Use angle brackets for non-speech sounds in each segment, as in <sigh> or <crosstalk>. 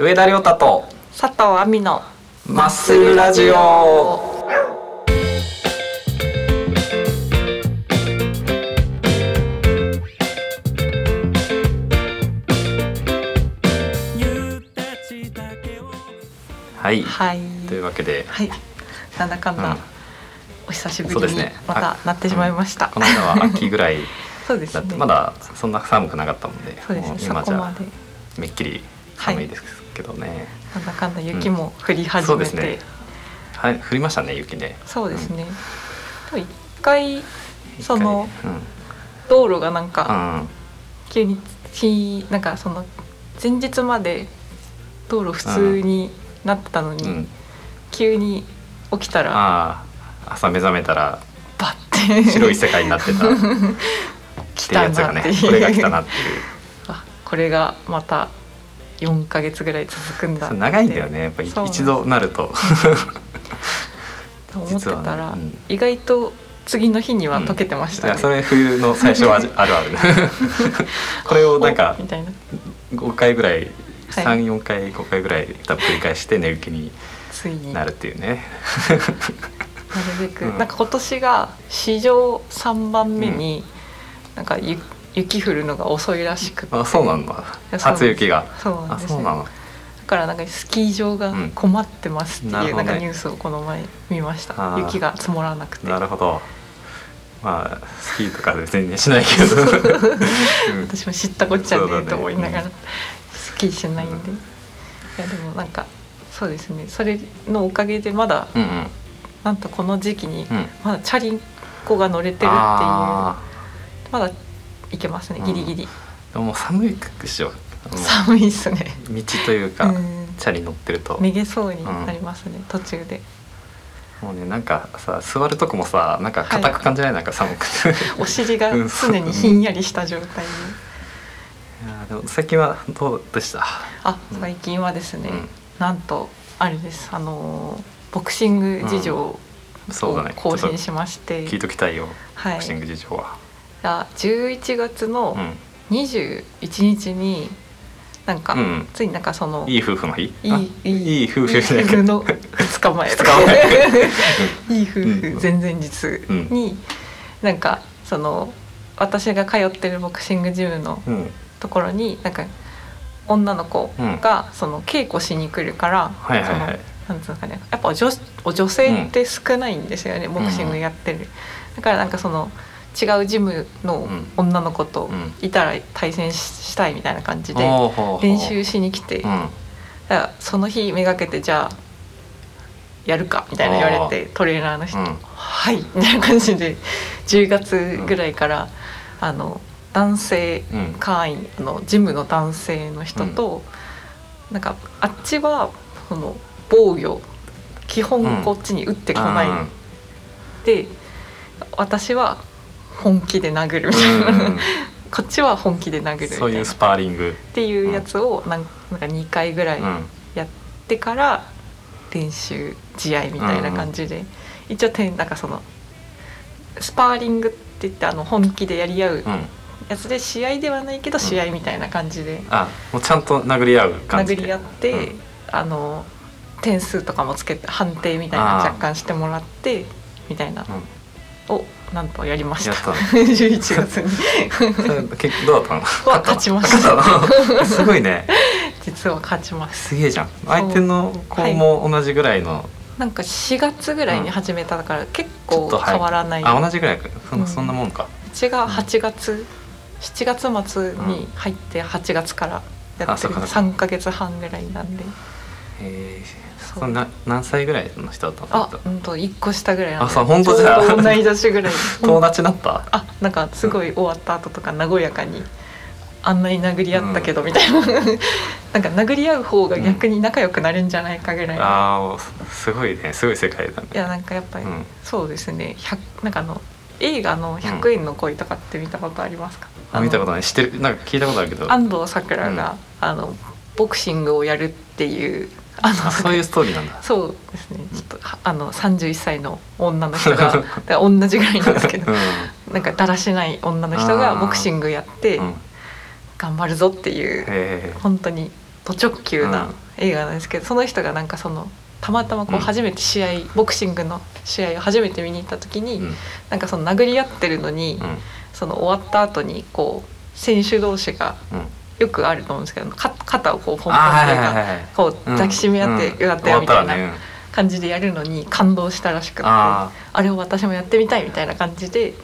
上田亮太と佐藤亜美のマッスルラジオ。はい、はい。というわけで。はい。なんだかんだ、うん。お久しぶりにまたなってしまいました、この間は秋ぐらい <laughs> そうですね。まだそんな寒くなかったもんで。そうですね。今じゃめっきり寒いですけどね、なんだかんだ雪も降り始めて、そうですね。はい降りましたね雪ね。そうですね、でも一回そのうん。道路がなんかうん。急にきなんかその前日まで道路普通になってたのに、うん、急に起きたら朝目覚めたらバッて。白い世界になってた。<laughs> 来たつがねなっていうこれが来たなっていう。<laughs> あこれがまた4ヶ月ぐらい続くんだ長いんだよね。やっぱり一度なると。と思ってたら、ねうん。意外と次の日には溶けてましたね、いやそれ冬の最初はある <laughs> ある <laughs> これをなんかおみたいな。5回ぐらいはい。34回5回ぐらい多分繰り返して寝雪についに。なるなるっていうね。<laughs> べく、うん。なんか今年が史上3番目に、なんかゆ雪降るのが遅いらしくて。あそうなんだ。初雪が。あそうなんです。よそうなの。だからなんかスキー場がうん困ってますっていう、なんかニュースをこの前見ました。あー。雪が積もらなくて。なるほど。まあスキーとかで全然しないけど、<laughs> うん。私も知ったこっちゃねえと思いながら、うんスキーしないんで、いやでもなんかそうですね。それのおかげでまだ、うんうん。なんとこの時期にうん。まだチャリンコが乗れてるっていう。あまだいけますねギリギリ、ーでももう寒いでしょ。もう寒いっすね。道というか、うん。チャリ乗ってると、めげそうになりますね、途中で。もうねなんかさ座るとこもさなんか硬く感じない、なんか寒く。てお尻がうん。常にひんやりした状態。で、いやでも最近はどうでした？あ最近はですね、うん。なんとあれです。あのーボクシング事情をそうだね。更新しまして、聞いときたいよ、はい。ボクシング事情は、あ11月のうん。21日になんか、うん。ついになんかそのいい夫婦の日？いいあいいいい夫婦の2日前。<laughs> いい夫婦うん前々日に、なんかその私が通ってるボクシングジムのうん、うんところになんか女の子がその稽古しに来るから、はいはいはい。そのなんつうのかねやっぱ女お女性って少ないんですよね、ボクシングやってる、だからなんかその違うジムの女の子とうん。いたら対戦ししたいみたいな感じで練習しに来て、うん。だその日めがけてじゃあやるかみたいな言われてトレーナーの人うん「はい」みたいな感じで10月ぐらいから、あの男性うん会員あのジムの男性の人と、なんかあっちはその防御基本こっちに打ってこない、うん。で私は本気で殴るみたいな、うん。うんこっちは本気で殴るみたいな。そういうスパーリング、っていうやつをなんか2回ぐらいうん。やってから練習試合みたいな感じで、一応てなんかそのスパーリングって言ってあの本気でやり合ううん、やつで試合ではないけど試合みたいな感じで。あもうちゃんと殴り合う感じで。殴り合って、うん。あの点数とかもつけて判定みたいな若干してもらってみたいな。うん。をなんとやりました。やった。<laughs> の11月に。結どうだったの？<laughs> <laughs> は勝ちました。すごいね。実は勝ちますすげえじゃん。相手の子も同じぐらいの、なんか4月ぐらいに始めたから結構変わらない、あ同じぐらいか。そ,、うん。そんなもんか。うちが8月7月末に入って8月からやってる。うかそうか。3か月半ぐらいなんでえー、そんな何歳ぐらいの人だったの？あうんと1個下ぐらいあそう本当じゃ同い年ぐらい。<laughs> 友達になった？あなんかすごい終わった後とか和やかにあんなに殴り合ったけどみたいな、<laughs> なんか殴り合う方が逆に仲良くなるんじゃないかぐらいの、あーすごいね。すごい世界だね。いやなんかやっぱり、うん。そうですね。100なんかあの映画の「100円の恋」とかって見たことありますか、あ見たことない。ない知ってる？なんか聞いたことあるけど。安藤サクラが、あのボクシングをやるっていうあのあそういうストーリーなんだ。そうですね。ちょっとはあの31歳の女の人が同じぐらいなんですけどうん。なんかだらしない女の人がボクシングやってうん。頑張るぞっていうへ本当にド直球な映画なんですけどその人がなんかそのたまたまこううん。初めて試合、ボクシングの試合を初めて見に行った時に、うん。なんかその殴り合ってるのに、うん。その終わった後にこう選手同士がうんよくあると思うんですけどか肩をこうポンポンあっていうかこう抱きしめ合ってうんやったよみたいな感じでやるのに感動したらしくてああれを私もやってみたいみたいな感じで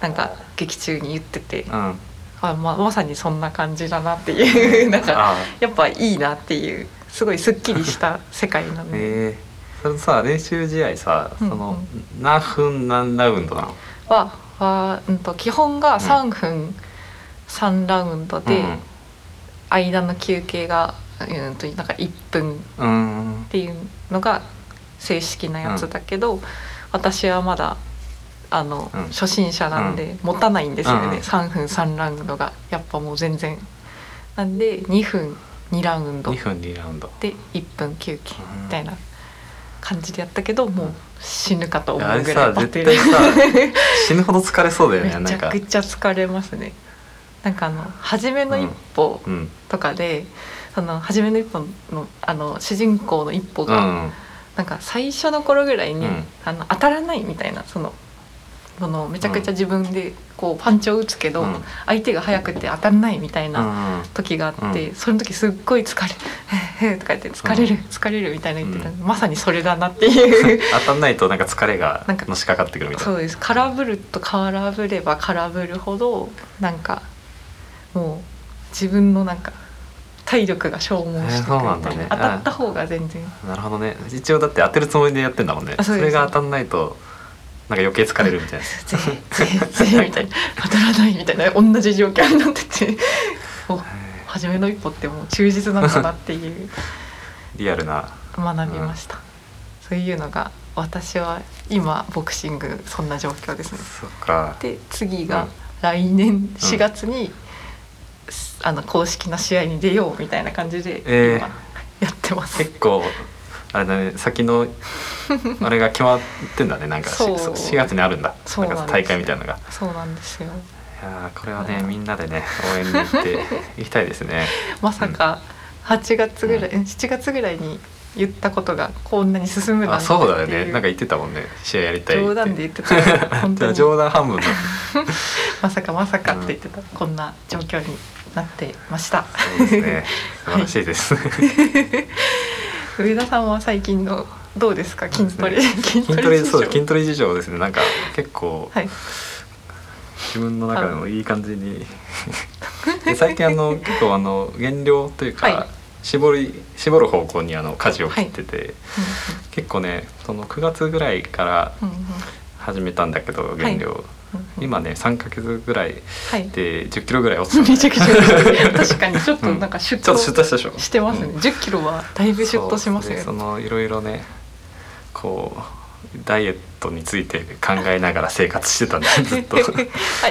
なんか劇中に言っててあうん。あままさにそんな感じだなっていうなんかあやっぱいいなっていうすごいすっきりした世界なので。えー、それさ練習試合さその、うん。何分何ラウンドなの？はは、うん、と基本が3分3ラウンドで、間の休憩が、うん、となんか1分うん。うんっていうのが正式なやつだけど、私はまだあの、うん。初心者なんで持たないんですよね、うん。3分3ラウンドが。やっぱもう全然。なんで2分2ラウンド。2分2ラウンド。で1分休憩うんみたいな感じでやったけどもう死ぬかと思あれうぐらいさバテる絶対さ <laughs> 死ぬほど疲れそうだよねめちゃくちゃ疲れますねなんかあの初めの一歩うん。とかで、その初めの一歩のあの主人公の一歩が、うん。なんか最初の頃ぐらいに、うん。あの当たらないみたいなそのそのめちゃくちゃ自分でこうパンチを打つけど、うん。相手が速くて当たらないみたいなうん。時があって、うその時すっごい疲れ「へえへえ」とか言って「疲れる、うん。疲れる」みたいな言ってた、うん。まさにそれだなっていう。<laughs> 当たんないとなんか疲れがのしかかってくるみたいな。そうです。空振ると空振れば空振るほどなんかもう自分のなんか体力が消耗してくるみたいな,、ね。当たった方が全然。なるほどね。一応だって当てるつもりでやってんだもんね。それが当たんないとなんか余計疲れるみたいな。ぜぜぜみたいな。当たらないみたいな。同じ状況になってて。<laughs> お初めの一歩ってもう忠実なんだなっていう。リアルな。学びました、そういうのが私は今ボクシングそんな状況ですね。そっか。で次がうん来年4月に、あの公式な試合に出ようみたいな感じでえー。今やってます、結構あれだね先のあれが決まってんだねなんか。しそう4月にあるんだ。そうなんか大会みたいなのが。そうなんですよ。いやーこれはねみんなでね応援に行って行きたいですね。<laughs> まさか8月ぐらい、う7月ぐらいに言ったことがこんなに進むなんあてそうだよね。なんか言ってたもんね。試合やりたいって。冗談で言ってたら本当に。冗談半分の <laughs> まさかまさかって言ってた、こんな状況になってました。そうですね。<laughs> 素晴らしいです、上田さんは最近のどうですか？筋トレ、筋筋トレ事情。そう筋トレ事情ですね。なんか結構はい。自分の中でもいい感じに。<laughs> で最近あの結構あの減量というか、はい絞り絞る方向にあの舵を切ってて、う結構ねその9月ぐらいからんうんうん。始めたんだけど減量、うんうん。今ね3ヶ月ぐらいはい。で1 0キロぐらい落ちためちゃくちゃ確かにちょっとなんかシュッちょっとしたでしょ。してますね、うん10キロはだいぶシュッとしますよ。そうでそねのいろいろねこうダイエットについて考えながら生活してたんだ <laughs> ずっと。あ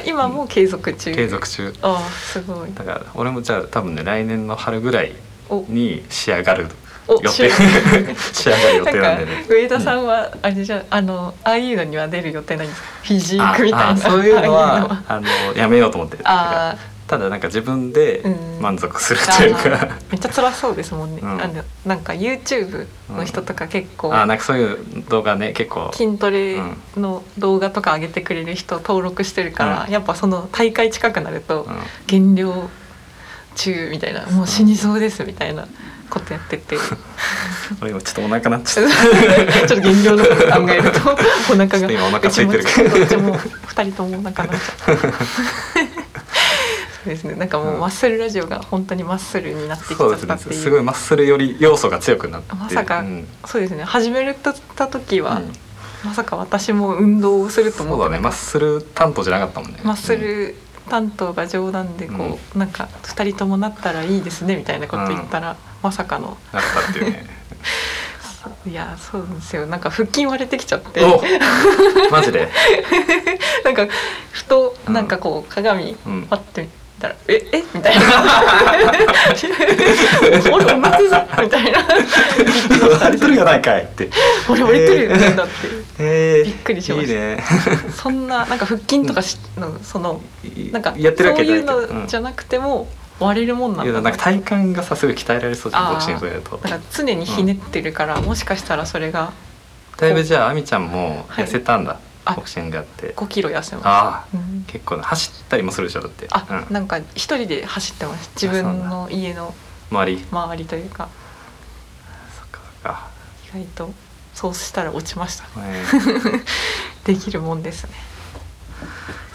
今も継続中。継続中。ああすごい。だから俺もじゃあ多分ね来年の春ぐらいおに仕上がるお予定。仕 <laughs> 仕上がる予定なんで。ね上田さんはあれじゃあのああいうのには出る予定ない？んですかフィジーあクみたいな。あそういうのはあの。やめようと思ってあただなんか自分でうん。満足するというあか、ー。めっちゃ辛そうですもんね、うん。あのなんか YouTube の人とか結構、あなんかそういう動画ね結構。筋トレの動画とか上げてくれる人登録してるから、うん。やっぱその大会近くなるとうん。減量中みたいなもう死にそうですみたいなことやってて。ち <laughs> ょ俺今ちょっとお腹なっちゃっ <laughs> っと減量のこと考えるとお腹が。ちょっと今お腹空いてる。うちもどっちも二人ともお腹なっちゃう <laughs> そうですね。なんかもうマッスルラジオが本当にマッスルになってきちゃったっていう。すごいマッスルより要素が強くなって。まさかうん。そうですね。始めた時は、うん。まさか私も運動をすると思そうだね。マッスル担当じゃなかったもんね。マッスル担当が冗談でこう、なんか2人ともなったらいいですねみたいなこと言ったら、まさかの。なったっていうね。<laughs> いやそうですよ。なんか腹筋割れてきちゃって。おマジで？<laughs> なんかふとなんかこう鏡うん。パッて見たら「ええみたいな「<laughs> 俺同じぞ」みたいな。割れてるやないかいって「俺折れてるよね」だって。えーびっくりしました。いいね。そんななんか腹筋とかしのそのなんかやってるわけそういうのじゃなくても、割れるもんなんだいやなんか体幹がさすごい鍛えられそうじゃんボクシングとかやると。だから常にひねってるから、もしかしたらそれがだいぶじゃああみちゃんもはい。痩せたんだ、あボクシングやって。5キロ痩せました。ああうん。結構ね走ったりもするでしょだって。あ、うん、なんか一人で走ってます。自分の家の周り。周りというか。そっかそっか、意外とそうしたら落ちました。え <laughs> できるもんですね。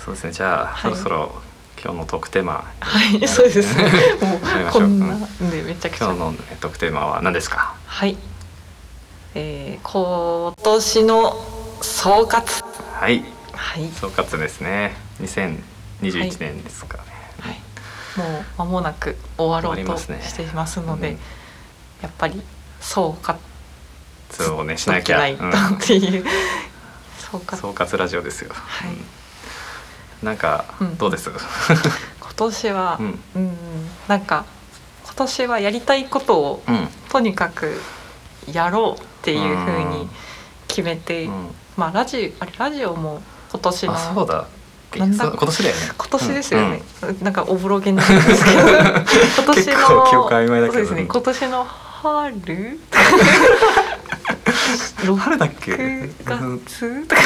ーそうですね。じゃあ、はい。そろそろ今日のトークテーマ。はいそうですね。もうこんなん。でめちゃくちゃ。今日の、ね、トークテーマは何ですか？はい。えー、今年の総括はい。はい、総括ですね。2021年ですかね、はい、もう間もなく終わろうとしていますので、うんやっぱり総括そうねしなきゃ、ないとっていう、総うん、括。総括ラジオですよ、はい。うん。なんか、うん。どうです？<laughs> 今年は、ううんん、なんか今年はやりたいことをうん。とにかくやろうっていうふうに決めて、うんまあラジオあれラジオも今年のあそうだ。なんだ？今年だよね。今年ですよね、うん。なんかおぼろげなんですけど。今年のそうですね。うん。今年の春？<laughs> 春だっけ？6うん月？と <laughs> か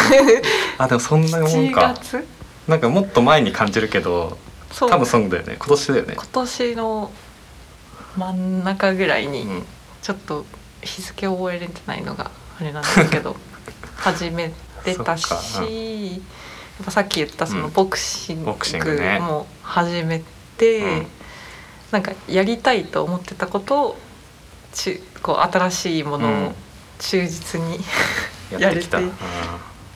あでもそんなもん7か月？なんかもっと前に感じるけど多分そうだよね。今年だよね。今年の真ん中ぐらいにうん。ちょっと日付覚えれてないのがあれなんですけど <laughs> 始めてたし、うん。やっぱさっき言ったそのうん。ボクシングも始めて、うん。なんかやりたいと思ってたことをちこう新しいものうん。を忠実に、やってきた。やれて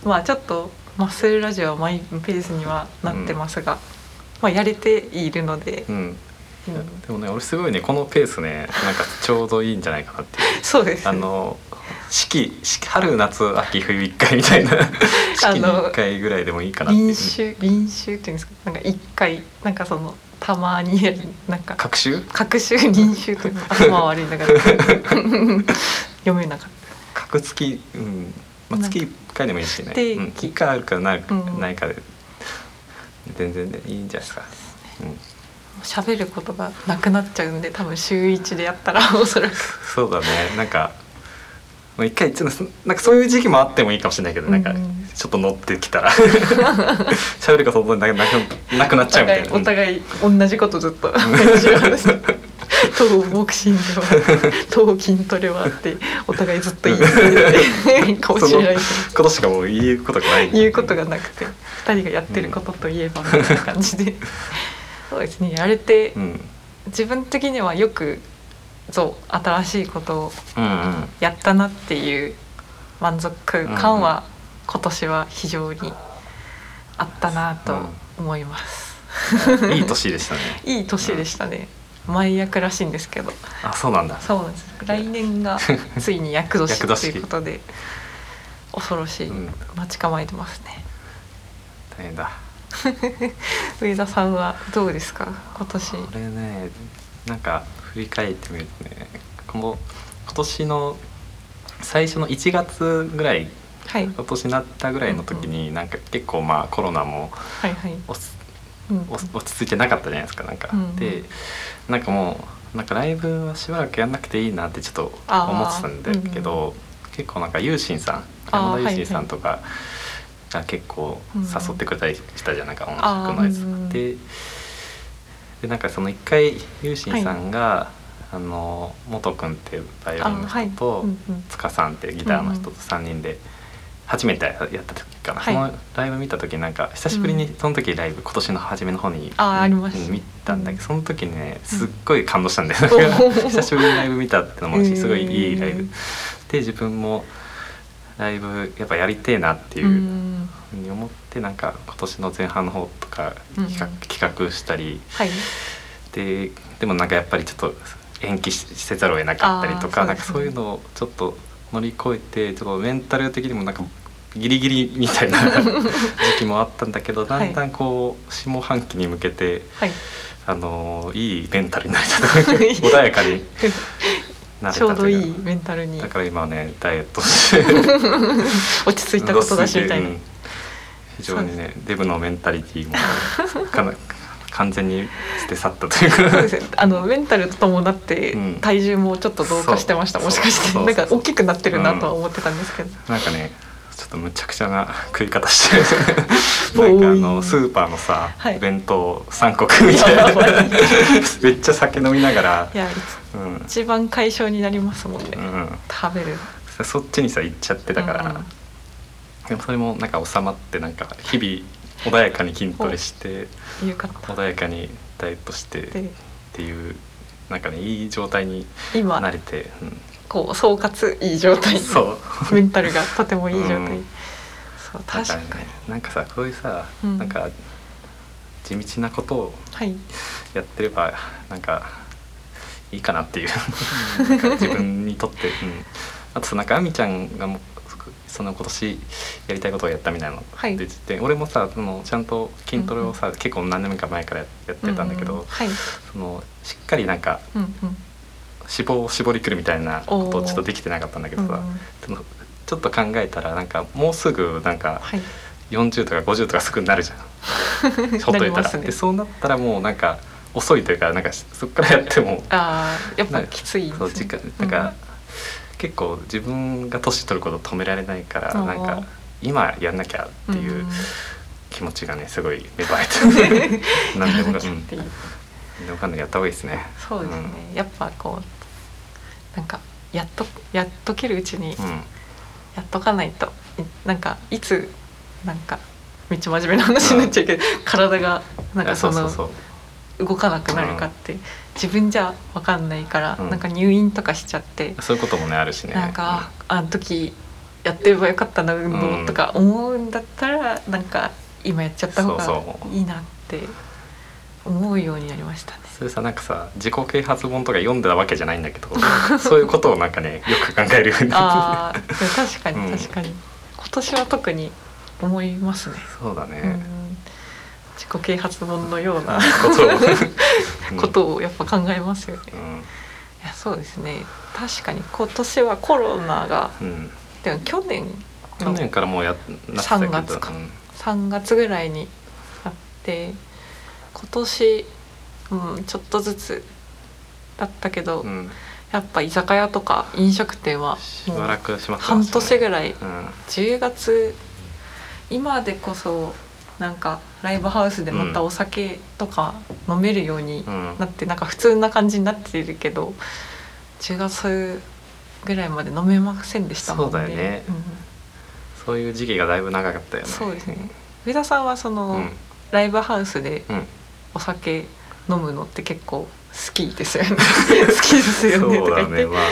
まあちょっとマッスルラジオはマイペースにはなってますが、まあやれているのでう、ん、うんうんでもね俺すごいねこのペースねなんかちょうどいいんじゃないかなっていう。<laughs> そうです、あの四季春夏秋冬一回みたいな。<laughs> 四季に一回ぐらいでもいいかなっていう。臨酒臨酒っていうんですか？なんか一回なんかそのたまになんか。各種各種臨酒というの頭悪いんだから <laughs> 読めなかっ各月うん、まあ、月一回でもいいしね定期。うん、一回あるかない,、うん。ないかで。全然ねいいんじゃないですか、うん、た喋ることがなくなっちゃうんで多分週一でやったら <laughs> おそらく。そうだね。なんかもう一回ちょっとなんかそういう時期もあってもいいかもしれないけど、なんかうんちょっと乗ってきたら <laughs> 喋ることなくなくなくなっちゃうみたいな。お互い同じことずっと <laughs> 当ボクシングは当筋トレはってお互いずっと言い続けてかもしれない。ことしかもう言うことがない。言うことがなくて2人がやってることといえばみたいな感じでそうですね。やれてうん自分的にはよくそう新しいことをうんうん。やったなっていう満足感は今年は非常にあったなと思います、いい年でしたね。いい年でしたね。<laughs> 前役らしいんですけど。あそうなんだ。そうなんです。来年がついに役年ということで恐ろしい、うん。待ち構えてますね。大変だ <laughs> 上田さんはどうですか？今年。これねなんか振り返ってみるとねこの今年の最初の1月ぐらいはい。今年になったぐらいの時に、なんか結構まあコロナもはいはい、落ち着いてなかったじゃないですかなんか、うんでなんかもうなんかライブはしばらくやんなくていいなってちょっと思ってたんだけど、結構なんかユーシンさん山田ユーシンさんとかが結構うん。誘ってくれたりしたじゃん。なんか音楽のやつうんででなんかその一回ユーシンさんが、あの元くんっていうバイオリンのあはい。人と、うんうん。塚さんっていうギターの人と3人で初めてやった時かな、はい。そのライブ見た時なんか久しぶりにその時ライブ今年の初めの方にあーありました。うん見たんだけどうん。その時ねすっごい感動したんだよ、うん。<laughs> 久しぶりにライブ見たってのもあるしすごいいいライブ。うんで自分もライブやっぱやりてえなっていううん。ふうに思ってなんか今年の前半の方とか企画,、うん。企画したり。はい。ででもなんかやっぱりちょっと延期しせざるを得なかったりとか、なんかそういうのをちょっと乗り越えてちょっとメンタル的にもなんかギリギリみたいな <laughs> 時期もあったんだけどだんだんこう下半期に向けてはい。あのいいメンタルになれた <laughs> 穏やかに <laughs> なれたちょうどいといメンタルに。だから今はねダイエットして <laughs> 落ち着いたことだしみたいな、うん。非常にねデブのメンタリティーも <laughs> かな完全に捨て去ったというか。そうですね。あのメンタルと伴ってうん。体重もちょっと増加してました、そう。もしかして。なんか大きくなってるなとは思ってたんですけど、なんかねちょっとむちゃくちゃな食い方して <laughs> なんかあのスーパーのさ、はい。弁当3個食うみたいな。<laughs> めっちゃ酒飲みながら。いやうん、一番解消になりますもんね、うん、食べる。そっちにさ行っちゃってたから、うんでもそれもなんか収まってなんか日々穏やかに筋トレしてよかった。穏やかにダイエットしてっでていうなんかねいい状態に今慣れて、うん。こう総括いい状態そう。メンタルがとてもいい状態、うんそうだ確かに、らねなんかさこういうさ、うん。なんか地道なことをはい。やってればなんかいいかなっていう。<laughs> 自分にとって、うん、あとさなんかあみちゃんがもうその今年やりたいことをやったみたいなの。はい。出てて、俺もさそのちゃんと筋トレをさ、結構何年か前からやってたんだけど、ううはい。そのしっかりなんかうんうん。脂肪を絞りくるみたいなことをちょっとできてなかったんだけどさ、うんうん。そのちょっと考えたらなんかもうすぐなんかはい。40とか50とかすぐになるじゃん。ほっといたら、ね。でそうなったらもうなんか遅いというかなんかそっからやってもあーやっぱきついですそうね時間なんか、結構自分が年取ること止められないからうんなんか今やんなきゃっていううん。気持ちがねすごい芽生えて何 <laughs> でもか、うん、やらなきゃっていう。何でもかんでもやった方がいいですね。そうですね、やっぱこうなんかやっとやっとけるうちにうん、うんやっとかないと。いなんかいつなんかめっちゃ真面目な話になっちゃうけど、体がなんかその動かなくなるかって自分じゃ分かんないから、うん。なんか入院とかしちゃって、そういうこともねあるしね。なんか、あの時やってればよかったな運動とか思うんだったら、なんか今やっちゃった方がいいなって思うようになりましたね。それさなんかさ自己啓発本とか読んでたわけじゃないんだけど <laughs> そういうことをなんかね <laughs> よく考えるようになっああ確かうん。に確かに、今年は特に思いますね。てそうだね、うん自己啓発本のようなことを。<laughs> やっぱ考えますよね。うん。いやそうですね。確かに今年はコロナがうん。でも去年去年からもうやなってたけど。3月か。うん3月ぐらいにあって今年、うん、ちょっとずつだったけど、うん。やっぱ居酒屋とか飲食店はしばらくしまって半ますね。年ぐらい。うん。10月今でこそなんかライブハウスでまたお酒とか飲めるようにうん。なって、なんか普通な感じになってるけど10月ぐらいまで飲めませんでしたもんね。そうだよね。うん。そういう時期がだいぶ長かったよね。そうですね。上田さんはその、うん。ライブハウスでうん。お酒飲むのって結構好きですよね。<laughs> 好きですよね。とそうか言って、だねまあ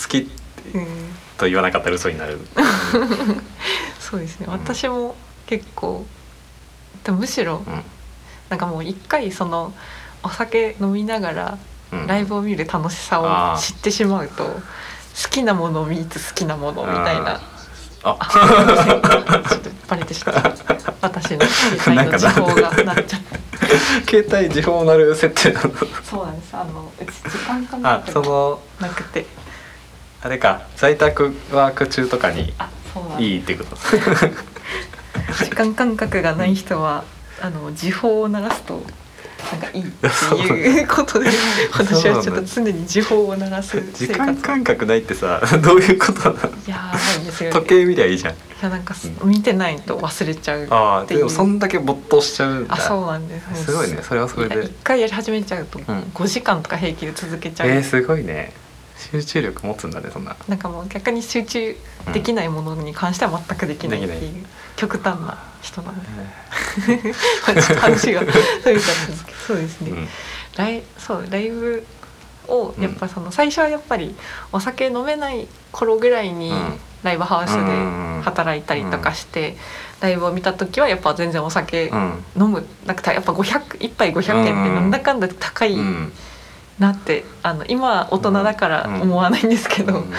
好きうん、と言わなかったら嘘になる。<laughs> そうですね。うん。私も結構でもむしろうん。なんかもう一回そのお酒飲みながらうん。ライブを見る楽しさを知ってしまうと好きなものを見つ好きなものみたいなあ。ちょっとバレてしまった。私の携帯の時報がなっちゃった。携帯時報なる設定なの。そうなんです。あのうち時間かあなそのなくて。あれか在宅ワーク中とかにいいってこと。時間感覚がない人はあの時報を鳴らすとなんかいいっていうことで私はちょっと常に時報を鳴らす時間感覚ないってさどういうことなの？いんですよ、ね、時計見りゃいいじゃん。いやなんかす見てないと忘れちゃうあでもそんだけ没頭しちゃうんだ。あそうなんです。すごいね。それはそれで。一回やり始めちゃうとん。5時間とか平気で続けちゃう、えー、すごいね集中力持つんだねそんな。なんかもう逆に集中できないものに関しては全くできないっていう極端な人なんで。まあちょっと話がそれちゃったんですけど。そうですね、うん。ライそうライブをやっぱその最初はやっぱりお酒飲めない頃ぐらいにうん。ライブハウスうん。で働いたりとかしてライブを見た時はやっぱ全然お酒うん。飲むなんかやっぱ500一杯500円ってなんだかんだ高いうんなってあの今は大人だから思わないんですけど、うん。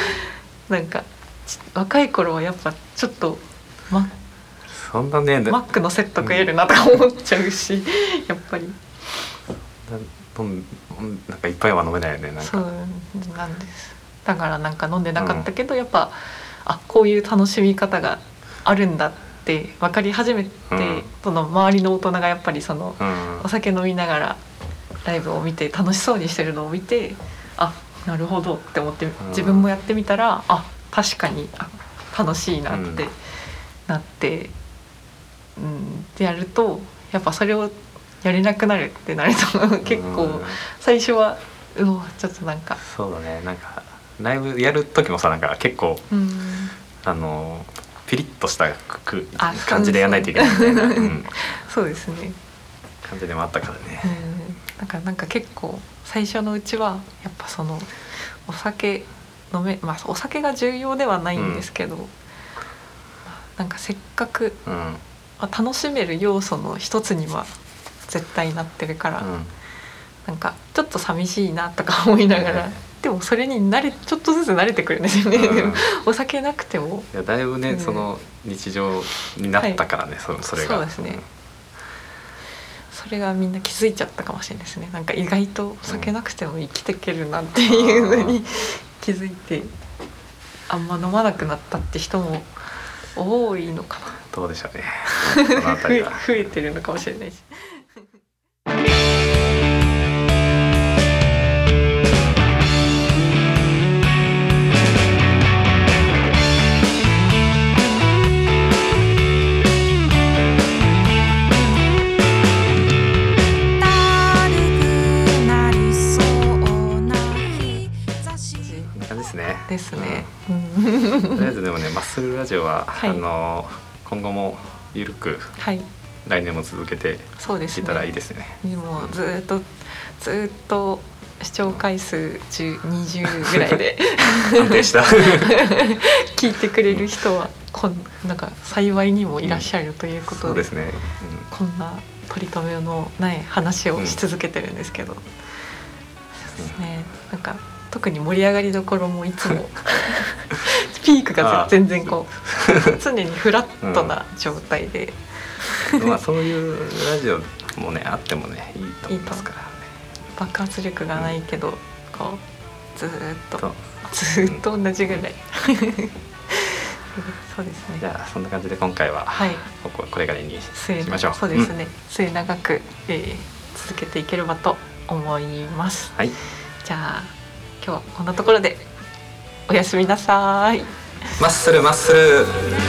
なんかち若い頃はやっぱちょっとマそんなねなマックのセット食えるなとか思っちゃうしやっぱり。なんかいっぱいは飲めないよねなんそうかなんです。だからなんか飲んでなかったけど、やっぱあこういう楽しみ方があるんだっって分かり始めて、うん。その周りの大人がやっぱりそのうん。お酒飲みながらライブを見て楽しそうにしてるのを見てあなるほどって思って自分もやってみたらあ確かにあ楽しいなってうん。なって、うん、でやるとやっぱそれをやれなくなるってなると結うん。構最初はうわちょっとなんか。そうだね。なんかライブやる時もさなんか結構うん。あのピリッとした感じでやらないといけないみたいな、うん、<laughs> そうですね。感じでもあったからねうん、なんかなんか結構最初のうちはやっぱそのお酒飲めまあお酒が重要ではないんですけど、まあなんかせっかくうん。まあ楽しめる要素の一つには絶対なってるから、うん。なんかちょっと寂しいなとか思いながら、ねでもそれに慣れちょっとずつ慣れてくるんですよね、うん。<laughs> お酒なくても。いやだいぶね、うん。その日常になったからね、そそれが。そうですねそれがみんな気づいちゃったかもしれないですね。なんか意外とお酒なくても生きていけるなっていうのに気づいてあんま飲まなくなったって人も多いのかどうでしょうね。<laughs> 増えてるのかもしれないし。ですね。うん。とりあえずでもねマッスルラジオは、はい。あの今後もゆるくはい、来年も続けてそうですね。いけたらいいですね。でもずーっとずーっと視聴回数10 20ぐらいで。<laughs> 安定した。<laughs> 聞いてくれる人はこんなんか幸いにもいらっしゃるということで,、そうですね、こんな取り留めのない話をし続けてるんですけど、そうですね。なんか特に盛り上がりどころもいつもピークがあ全然こう常にフラットな状態で、うんまあそういうラジオもねあってもねいいと思いますから。ね爆発力がないけどこうずーっとと。ずーっと同じぐらい。そうですね。じゃあそんな感じで今回ははい。こここれぐらいに末しましょう。そうですね、末永く、えー続けていければと思います。はい。じゃあ今日はこんなところでおやすみなさい。マッスルマッスル。